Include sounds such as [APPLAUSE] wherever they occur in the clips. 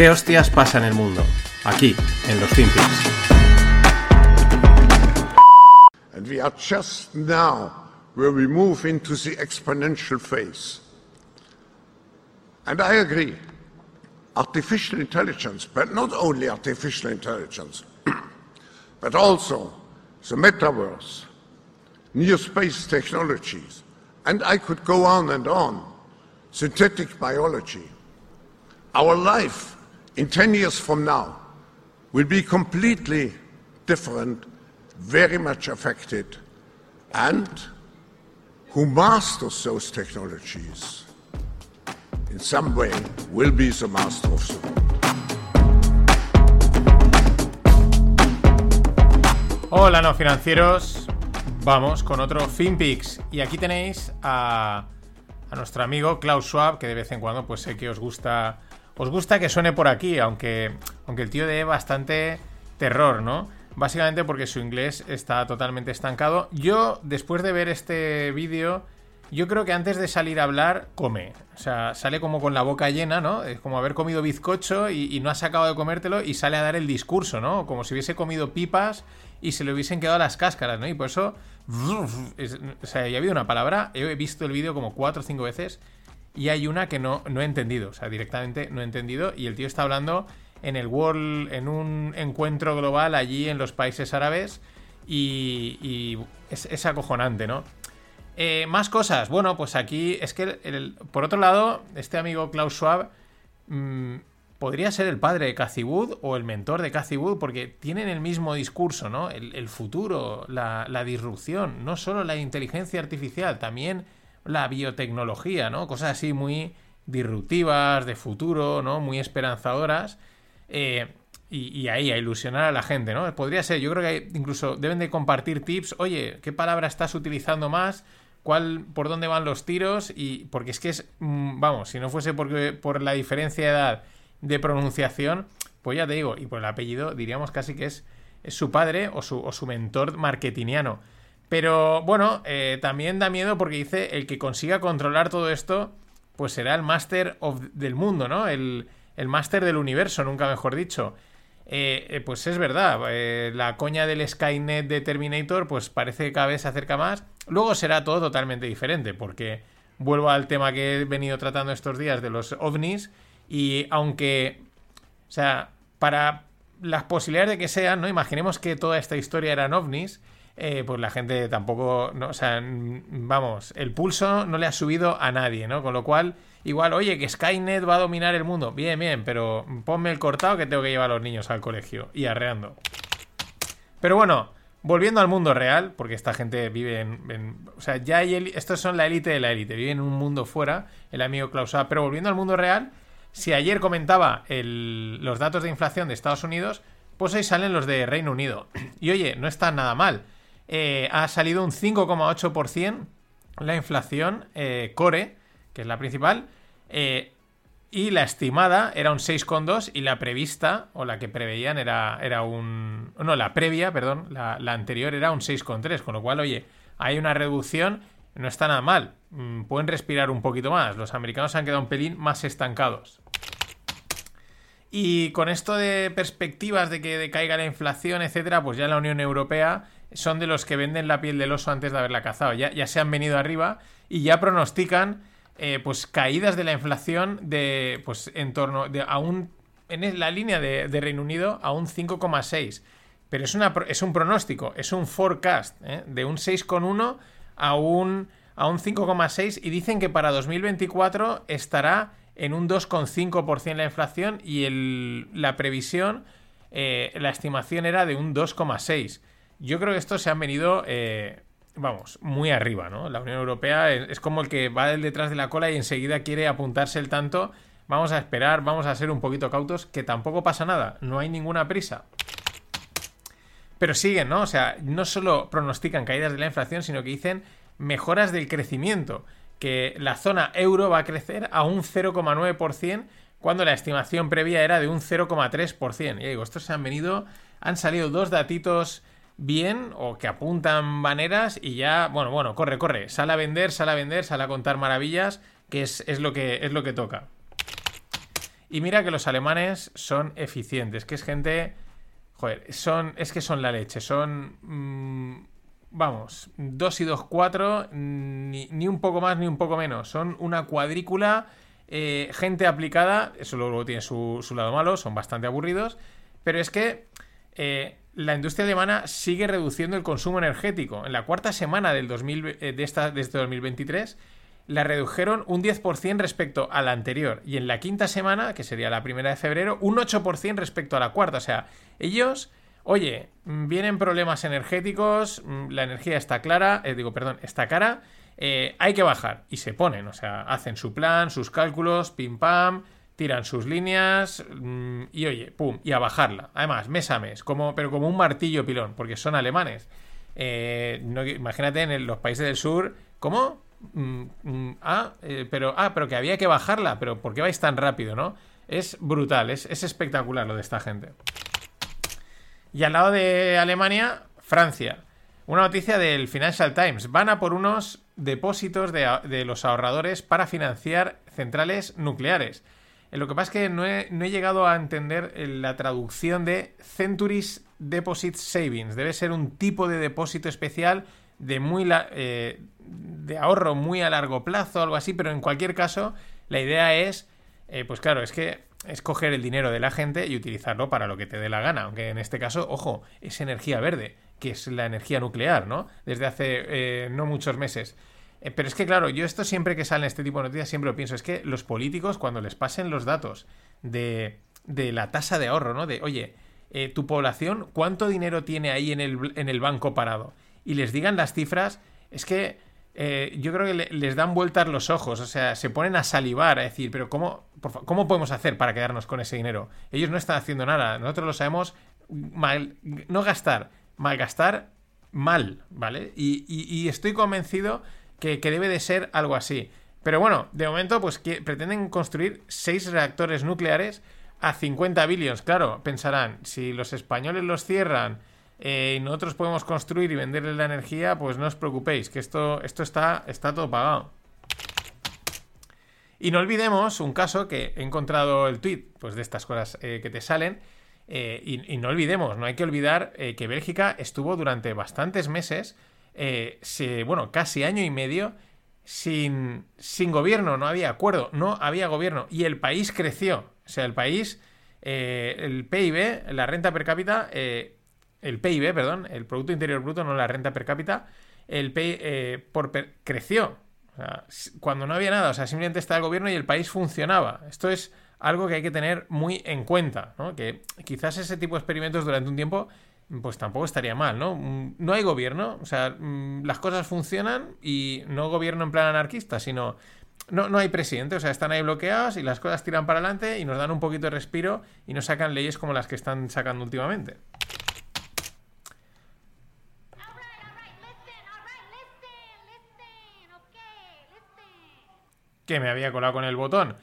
¿Qué hostias pasa en el mundo? Aquí, en los Finpics. And we are just now where we move into the exponential phase. And I agree. Artificial intelligence, but not only artificial intelligence, [CLEARS THROAT] but also the metaverse, new space technologies, and I could go on and on, synthetic biology. Our life in 10 years from now will be completely different, very much affected, and who masters those technologies in some way will be the master of the world. Hola no financieros, vamos con otro FinPix y aquí tenéis a, a nuestro amigo Klaus Schwab que de vez en cuando pues sé que os gusta os gusta que suene por aquí, aunque, aunque el tío dé bastante terror, ¿no? Básicamente porque su inglés está totalmente estancado. Yo, después de ver este vídeo, yo creo que antes de salir a hablar, come. O sea, sale como con la boca llena, ¿no? Es como haber comido bizcocho y, no has acabado de comértelo y sale a dar el discurso, ¿no? Como si hubiese comido pipas y se le hubiesen quedado las cáscaras, ¿no? Y por eso... es- o sea, ya ha habido una palabra, he visto el vídeo como cuatro o cinco veces y hay una que no, no he entendido, o sea, directamente no he entendido. Y el tío está hablando en el World, en un encuentro global allí en los países árabes. Y, y es, es acojonante, ¿no? Eh, más cosas. Bueno, pues aquí es que, por otro lado, este amigo Klaus Schwab mm, podría ser el padre de Cathy o el mentor de Cathy porque tienen el mismo discurso, ¿no? El, el futuro, la, la disrupción, no solo la inteligencia artificial, también la biotecnología, ¿no? Cosas así muy disruptivas, de futuro, ¿no? Muy esperanzadoras. Eh, y, ahí, a ilusionar a la gente, ¿no? Podría ser, yo creo que incluso deben de compartir tips. Oye, ¿qué palabra estás utilizando más? ¿Cuál, por dónde van los tiros? Y porque es que es, mm, vamos, si no fuese porque, por la diferencia de edad de pronunciación, pues ya te digo, y por el apellido diríamos casi que es, es su padre o su, o su mentor marketingiano. Pero bueno, eh, también da miedo porque dice el que consiga controlar todo esto, pues será el máster del mundo, ¿no? El, el máster del universo, nunca mejor dicho. Eh, eh, pues es verdad, la coña del Skynet de Terminator, pues parece que cada vez se acerca más. Luego será todo totalmente diferente, porque vuelvo al tema que he venido tratando estos días de los ovnis, y aunque, o sea, para las posibilidades de que sean, ¿no? Imaginemos que toda esta historia eran ovnis, eh, pues la gente tampoco, no, o sea, mm, vamos, el pulso no le ha subido a nadie, ¿no? Con lo cual, igual, oye, que Skynet va a dominar el mundo, bien, bien, pero ponme el cortado que tengo que llevar a los niños al colegio y arreando. Pero bueno, volviendo al mundo real, porque esta gente vive en. en- o sea, ya hay. Estos son la élite de la élite, viven en un mundo fuera, el amigo Klaus. Pero volviendo al mundo real, si ayer comentaba el- los datos de inflación de Estados Unidos, pues hoy salen los de Reino Unido. Y oye, no está nada mal. Eh, ha salido un 5,8% la inflación eh, core, que es la principal. eh, y la estimada era un 6,2 y la prevista, o la que preveían, era, era un... No, la previa, perdón, la, anterior era un 6,3, con lo cual, oye, hay una reducción, no está nada mal. Mm, Pueden respirar un poquito más. Los americanos han quedado un pelín más estancados. Y con esto de perspectivas de que decaiga la inflación, etcétera, pues ya la Unión Europea son de los que venden la piel del oso antes de haberla cazado. Ya, ya se han venido arriba y ya pronostican eh, pues caídas de la inflación de pues en torno de a un en la línea de, Reino Unido a un 5,6. Pero es, una, es un pronóstico, es un forecast ¿eh? de un 6,1 a un, a un 5,6 y dicen que para 2024 estará en un 2,5% la inflación y el- la previsión, eh, la estimación era de un 2,6%. Yo creo que estos se han venido, eh, vamos, muy arriba, ¿no? La Unión Europea es, es como el que va detrás de la cola y enseguida quiere apuntarse el tanto. Vamos a esperar, vamos a ser un poquito cautos, que tampoco pasa nada, no hay ninguna prisa. Pero siguen, ¿no? O sea, no solo pronostican caídas de la inflación, sino que dicen mejoras del crecimiento. Que la zona euro va a crecer a un 0,9% cuando la estimación previa era de un 0,3%. Ya digo, estos se han venido, han salido dos datitos bien o que apuntan maneras y ya, bueno, bueno, corre, corre, sale a vender, sale a vender, sale a contar maravillas, que es, es lo, que, es lo que toca. Y mira que los alemanes son eficientes, que es gente... Joder, son, es que son la leche, son... mm, vamos, 2 y 2, 4, ni, ni un poco más ni un poco menos. Son una cuadrícula, eh, gente aplicada, eso luego tiene su, su lado malo, son bastante aburridos, pero es que eh, la industria alemana sigue reduciendo el consumo energético. En la cuarta semana del 2000, eh, de, esta, de este 2023 la redujeron un 10% respecto a la anterior. Y en la quinta semana, que sería la primera de febrero, un 8% respecto a la cuarta. O sea, ellos, oye, vienen problemas energéticos, mm, la energía está clara, eh, digo, perdón, está cara, eh, hay que bajar. Y se ponen, o sea, hacen su plan, sus cálculos, pim pam, tiran sus líneas mm, y oye, pum, y a bajarla. Además, mes a mes, como, pero como un martillo pilón, porque son alemanes. Eh, imagínate en los países del sur, ¿cómo? Mm, mm, ah, eh, pero, ah, pero que había que bajarla, pero ¿por qué vais tan rápido, no? Es brutal, es, es espectacular lo de esta gente. Y al lado de Alemania, Francia. Una noticia del Financial Times. Van a por unos depósitos de, de los ahorradores para financiar centrales nucleares. Eh, Lo que pasa es que no he, no he llegado a entender eh, la traducción de Centuries Deposit Savings. Debe ser un tipo de depósito especial de muy la- eh, de ahorro muy a largo plazo, algo así, pero en cualquier caso, la idea es, eh, pues claro, es que es coger el dinero de la gente y utilizarlo para lo que te dé la gana, aunque en este caso, ojo, es energía verde, que es la energía nuclear, ¿no? Desde hace eh, no muchos meses. Eh, pero es que, claro, yo esto siempre que sale este tipo de noticias siempre lo pienso, es que los políticos cuando les pasen los datos de, de la tasa de ahorro, ¿no? De, oye, eh, tu población, ¿cuánto dinero tiene ahí en el, en el banco parado? Y les digan las cifras, es que eh, yo creo que le- les dan vueltas los ojos, o sea, se ponen a salivar, a decir, pero ¿cómo, por ¿cómo podemos hacer para quedarnos con ese dinero? Ellos no están haciendo nada, nosotros lo sabemos, mal, no gastar, malgastar mal, ¿vale? Y estoy convencido que, debe de ser algo así. Pero bueno, de momento, pues que pretenden construir seis reactores nucleares a 50 billions. Claro, pensarán, si los españoles los cierran eh, y nosotros podemos construir y venderles la energía, pues no os preocupéis, que esto, esto está, está todo pagado. Y no olvidemos un caso que he encontrado el tweet, pues de estas cosas eh, que te salen. eh, y, no olvidemos, no hay que olvidar que Bélgica estuvo durante bastantes meses, eh, se- bueno, casi año y medio, sin, sin gobierno, no había acuerdo, no había gobierno. Y el país creció. O sea, el país, eh, el PIB, la renta per cápita, eh, el PIB, perdón, el Producto Interior Bruto, no la renta per cápita, el PIB por per- creció. O sea, cuando no había nada, o sea, simplemente estaba el gobierno y el país funcionaba. Esto es algo que hay que tener muy en cuenta, ¿no? Que quizás ese tipo de experimentos durante un tiempo, pues tampoco estaría mal, ¿no? Mm, No hay gobierno, o sea, mm, las cosas funcionan y no gobierno en plan anarquista, sino no, no hay presidente, o sea, están ahí bloqueados y las cosas tiran para adelante y nos dan un poquito de respiro y no sacan leyes como las que están sacando últimamente. Que me había colado con el botón.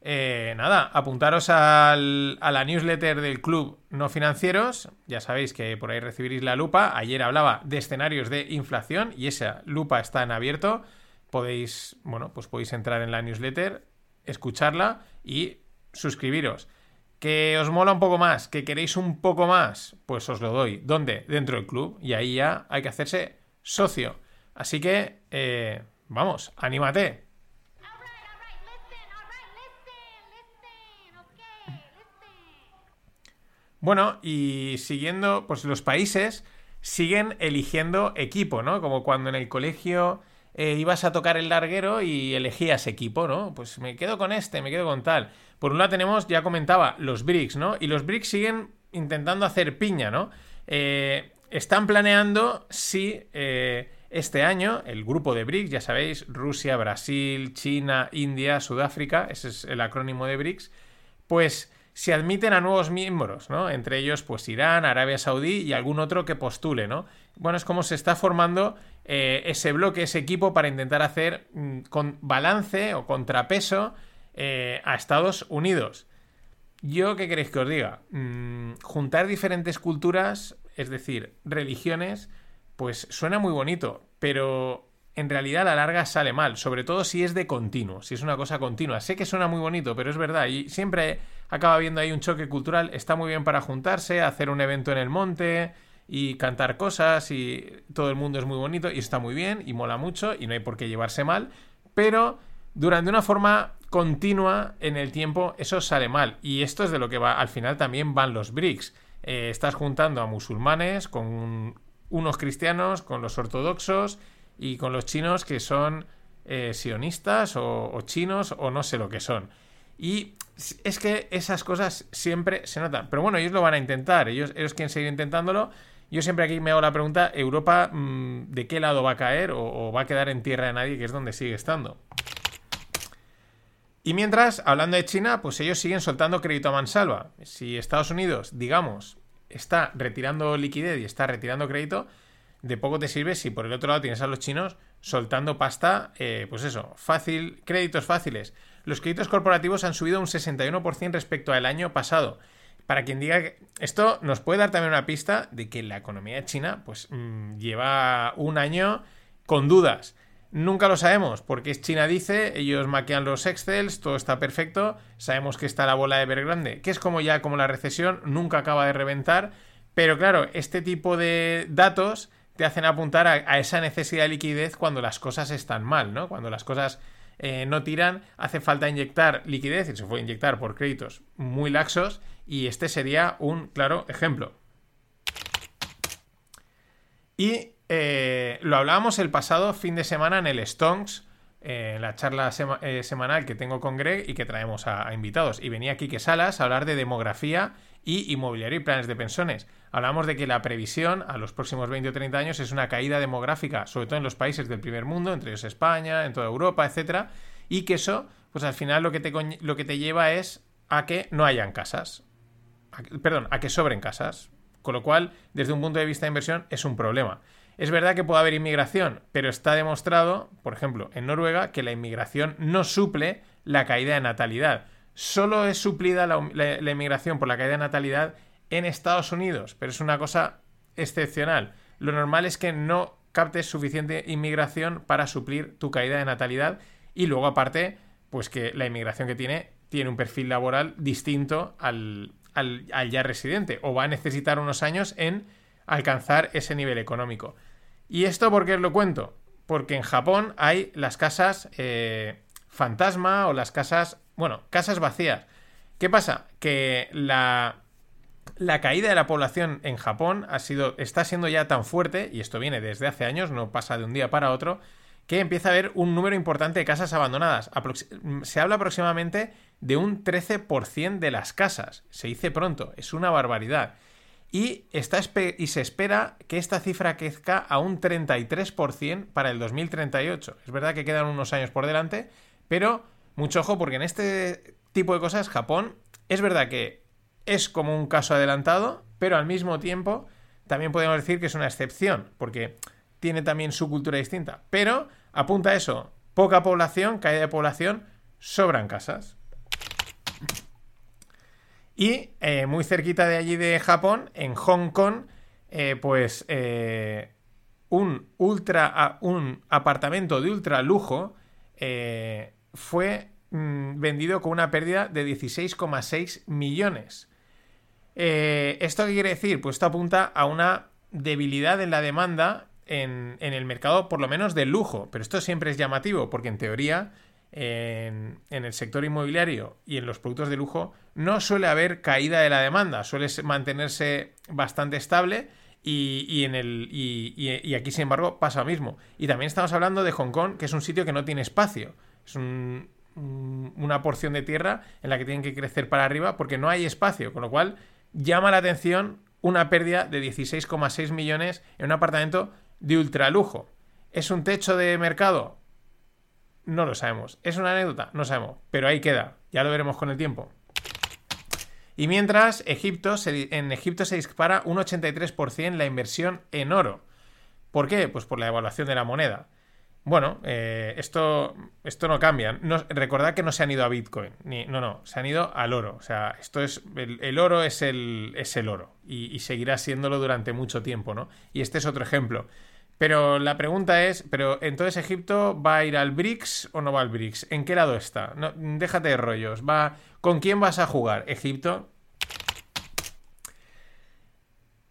Eh, nada, apuntaros a la newsletter del club no financieros. Ya sabéis que por ahí recibiréis la lupa. Ayer hablaba de escenarios de inflación y esa lupa está en abierto. Podéis, bueno, pues podéis entrar en la newsletter, escucharla y suscribiros. Que os mola un poco más, que queréis un poco más, pues os lo doy. ¿Dónde? Dentro del club. Y ahí ya hay que hacerse socio. Así que, eh, vamos, anímate. Bueno, y siguiendo, pues los países siguen eligiendo equipo, ¿no? Como cuando en el colegio eh, ibas a tocar el larguero y elegías equipo, ¿no? Pues me quedo con este, me quedo con tal. Por un lado tenemos, ya comentaba, los BRICS, ¿no? Y los BRICS siguen intentando hacer piña, ¿no? Eh, están planeando si eh, este año el grupo de BRICS, ya sabéis, Rusia, Brasil, China, India, Sudáfrica, ese es el acrónimo de BRICS, pues se admiten a nuevos miembros, ¿no? Entre ellos, pues Irán, Arabia Saudí y algún otro que postule, ¿no? Bueno, es como se está formando eh, ese bloque, ese equipo para intentar hacer mm, con balance o contrapeso eh, a Estados Unidos. Yo, ¿qué queréis que os diga? Mm, juntar diferentes culturas, es decir, religiones, pues suena muy bonito, pero en realidad a la larga sale mal, sobre todo si es de continuo, si es una cosa continua. Sé que suena muy bonito, pero es verdad, y siempre acaba habiendo ahí un choque cultural, está muy bien para juntarse, hacer un evento en el monte y cantar cosas y todo el mundo es muy bonito y está muy bien y mola mucho y no hay por qué llevarse mal, pero durante una forma continua en el tiempo eso sale mal y esto es de lo que va al final también van los BRICS. Eh, estás juntando a musulmanes con unos cristianos, con los ortodoxos y con los chinos que son eh, sionistas o chinos o no sé lo que son. Y es que esas cosas siempre se notan. Pero bueno, ellos lo van a intentar, ellos, ellos quieren seguir intentándolo. Yo siempre aquí me hago la pregunta, ¿Europa mm, de qué lado va a caer o, va a quedar en tierra de nadie, que es donde sigue estando? Y mientras, hablando de China, pues ellos siguen soltando crédito a mansalva. Si Estados Unidos, digamos, está retirando liquidez y está retirando crédito, de poco te sirve si por el otro lado tienes a los chinos soltando pasta, eh, pues eso, fácil, créditos fáciles. Los créditos corporativos han subido un 61% respecto al año pasado. Para quien diga que esto nos puede dar también una pista de que la economía China pues mm, lleva un año con dudas. Nunca lo sabemos, porque China dice, ellos maquean los Excels, todo está perfecto, sabemos que está la bola de ver grande, que es como ya como la recesión, nunca acaba de reventar, pero claro, este tipo de datos te hacen apuntar a, a esa necesidad de liquidez cuando las cosas están mal, ¿no? Cuando las cosas eh, no tiran, hace falta inyectar liquidez y se puede inyectar por créditos muy laxos y este sería un claro ejemplo. Y eh, lo hablábamos el pasado fin de semana en el Stonks, eh, en la charla eh, semanal que tengo con Greg y que traemos a, invitados. Y venía Quique Salas a hablar de demografía y inmobiliario y planes de pensiones. Hablamos de que la previsión a los próximos 20 o 30 años es una caída demográfica, sobre todo en los países del primer mundo, entre ellos España, en toda Europa, etcétera, y que eso, pues al final lo que te, lo que te lleva es a que no hayan casas. Perdón, a que sobren casas. Con lo cual, desde un punto de vista de inversión, es un problema. Es verdad que puede haber inmigración, pero está demostrado, por ejemplo, en Noruega, que la inmigración no suple la caída de natalidad. Solo es suplida la, inmigración por la caída de natalidad en Estados Unidos, pero es una cosa excepcional. Lo normal es que no captes suficiente inmigración para suplir tu caída de natalidad y luego aparte, pues que la inmigración que tiene tiene un perfil laboral distinto al- al ya residente o va a necesitar unos años en alcanzar ese nivel económico. ¿Y esto por qué os lo cuento? Porque en Japón hay las casas eh, fantasma o las casas, bueno, casas vacías. ¿Qué pasa? Que la, la caída de la población en Japón ha sido, está siendo ya tan fuerte, y esto viene desde hace años, no pasa de un día para otro, que empieza a haber un número importante de casas abandonadas. Se habla aproximadamente de un 13% de las casas. Se dice pronto, es una barbaridad. Y, está, y se espera que esta cifra crezca a un 33% para el 2038. Es verdad que quedan unos años por delante, pero mucho ojo porque en este tipo de cosas Japón es verdad que es como un caso adelantado, pero al mismo tiempo también podemos decir que es una excepción, porque tiene también su cultura distinta. Pero apunta a eso, poca población, caída de población, sobran casas. Y eh, muy cerquita de allí de Japón, en Hong Kong, eh, pues eh, un, ultra, un apartamento de ultra lujo fue mm, vendido con una pérdida de 16,6 millones. ¿Esto qué quiere decir? Pues esto apunta a una debilidad en la demanda en, en el mercado, por lo menos del lujo. Pero esto siempre es llamativo, porque en teoría, en, el sector inmobiliario y en los productos de lujo, no suele haber caída de la demanda, suele se- mantenerse bastante estable. Y, y en el, y, aquí, sin embargo, pasa lo mismo. Y también estamos hablando de Hong Kong, que es un sitio que no tiene espacio. Es un, un- una porción de tierra en la que tienen que crecer para arriba porque no hay espacio, con lo cual llama la atención una pérdida de 16,6 millones en un apartamento de ultralujo. ¿Es un techo de mercado? No lo sabemos. ¿Es una anécdota? No sabemos. Pero ahí queda. Ya lo veremos con el tiempo. Y mientras, Egipto en Egipto se dispara un 83% la inversión en oro. ¿Por qué? Pues por la devaluación de la moneda. Bueno, eh, esto, esto no cambia. No, recordad que no se han ido a Bitcoin. Ni, no, no, se han ido al oro. O sea, esto es. El, el oro es el, es el oro. Y, y seguirá siéndolo durante mucho tiempo, ¿no? Y este es otro ejemplo. Pero la pregunta es, pero entonces Egipto va a ir al BRICS o no va al BRICS? ¿En qué lado está? Déjate de rollos. Va, ¿con quién vas a jugar? Egipto.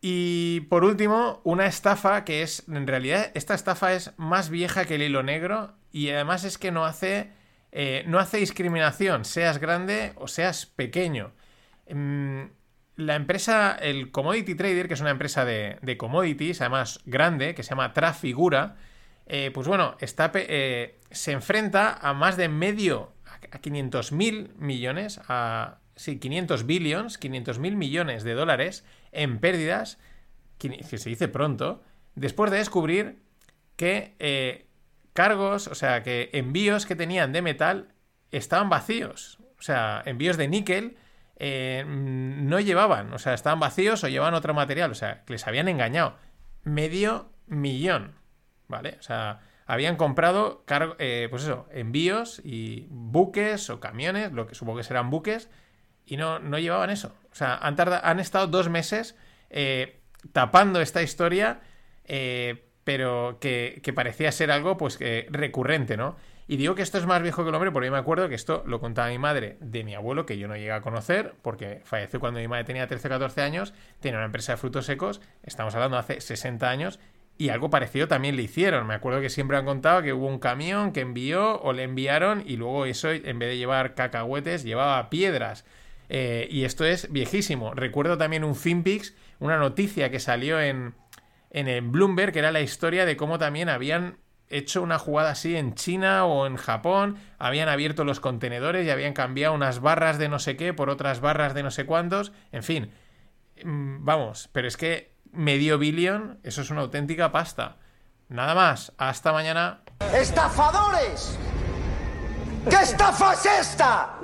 Y por último, una estafa que es, en realidad, esta estafa es más vieja que el hilo negro y además es que no hace, eh, no hace discriminación, seas grande o seas pequeño. Mm, la empresa, el Commodity Trader, que es una empresa de, commodities, además grande, que se llama Trafigura, eh, pues bueno, está, eh, se enfrenta a más de medio, a 500 mil millones, a, sí, 500 billions, 500 mil millones de dólares en pérdidas, que que se dice pronto, después de descubrir que eh, cargos, o sea, que envíos que tenían de metal estaban vacíos. O sea, envíos de níquel eh, no llevaban, o sea, estaban vacíos o llevaban otro material, o sea, que les habían engañado. Medio millón, ¿vale? O sea, habían comprado, cargo, eh, pues eso, envíos y buques o camiones, lo que supongo que serán buques, y no, no llevaban eso. O sea, han, tarda- han estado dos meses eh, tapando esta historia, pero que, que parecía ser algo pues recurrente, ¿no? Y digo que esto es más viejo que el hombre porque me acuerdo que esto lo contaba mi madre de mi abuelo, que yo no llegué a conocer, porque falleció cuando mi madre tenía 13 o 14 años, tenía una empresa de frutos secos, estamos hablando hace 60 años, y algo parecido también le hicieron. Me acuerdo que siempre han contado que hubo un camión que envió o le enviaron y luego eso, en vez de llevar cacahuetes, llevaba piedras. Eh, y esto es viejísimo. Recuerdo también un FinPix, una noticia que salió en, en el Bloomberg, que era la historia de cómo también habían hecho una jugada así en China o en Japón, habían abierto los contenedores y habían cambiado unas barras de no sé qué por otras barras de no sé cuántos, en fin, Mm, vamos, pero es que medio billón, eso es una auténtica pasta. Nada más, hasta mañana. ¡Estafadores! ¿Qué estafa es esta?